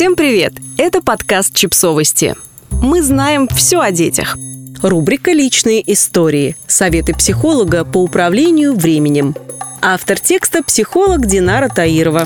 Всем привет! Это подкаст «Чипсовости». Мы знаем все о детях. Рубрика «Личные истории». Советы психолога по управлению временем. Автор текста – психолог Динара Таирова.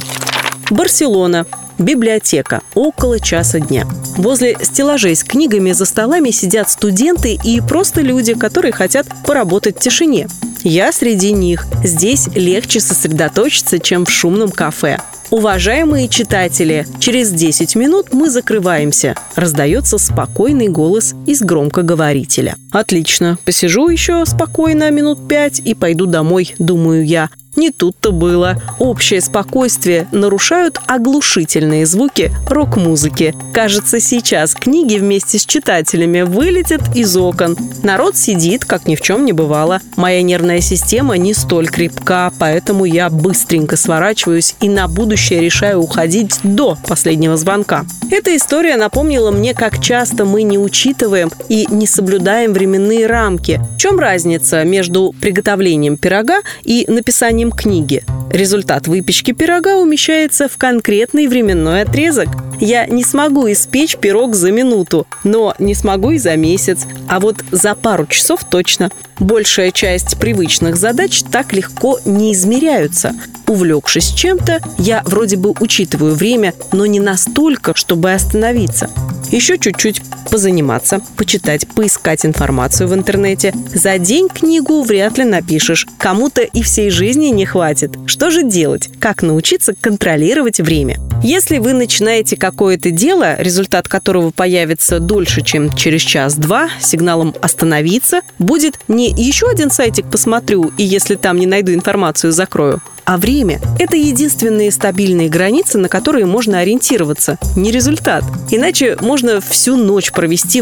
Барселона. Библиотека. Около часа дня. Возле стеллажей с книгами за столами сидят студенты и просто люди, которые хотят поработать в тишине. Я среди них. Здесь легче сосредоточиться, чем в шумном кафе. Уважаемые читатели, через 10 минут мы закрываемся. Раздается спокойный голос из громкоговорителя. Отлично, посижу еще спокойно минут пять и пойду домой, думаю я. Не тут-то было. Общее спокойствие нарушают оглушительные звуки рок-музыки. Кажется, сейчас книги вместе с читателями вылетят из окон. Народ сидит, как ни в чем не бывало. Моя нервная система не столь крепка, поэтому я быстренько сворачиваюсь и на будущее решаю уходить до последнего звонка. Эта история напомнила мне, как часто мы не учитываем и не соблюдаем временные рамки. В чем разница между приготовлением пирога и написанием книги. Результат выпечки пирога умещается в конкретный временной отрезок. Я не смогу испечь пирог за минуту, но не смогу и за месяц, а вот за пару часов точно. Большая часть привычных задач так легко не измеряются. Увлекшись чем-то, я вроде бы учитываю время, но не настолько, чтобы остановиться. Еще чуть-чуть позаниматься, почитать, поискать информацию в интернете. За день книгу вряд ли напишешь. Кому-то и всей жизни не хватит. Что же делать? Как научиться контролировать время? Если вы начинаете какое-то дело, результат которого появится дольше, чем через час-два, сигналом «остановиться», будет не «еще один сайтик посмотрю, и если там не найду информацию, закрою», а время – это единственные стабильные границы, на которые можно ориентироваться, не результат. Иначе можно всю ночь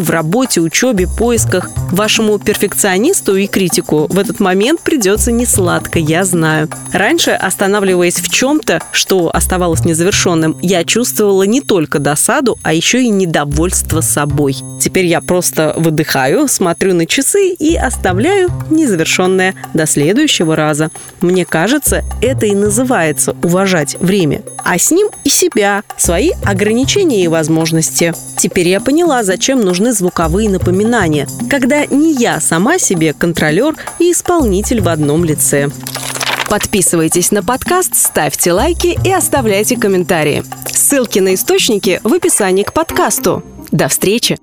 в работе, учебе, поисках. Вашему перфекционисту и критику в этот момент придется не сладко, я знаю. Раньше, останавливаясь в чем-то, что оставалось незавершенным, я чувствовала не только досаду, а еще и недовольство собой. Теперь я просто выдыхаю, смотрю на часы и оставляю незавершенное до следующего раза. Мне кажется, это и называется уважать время, а с ним и себя, свои ограничения и возможности. Теперь я поняла, зачем нужны звуковые напоминания, когда не я сама себе контролер и исполнитель в одном лице. Подписывайтесь на подкаст, ставьте лайки и оставляйте комментарии. Ссылки на источники в описании к подкасту. До встречи!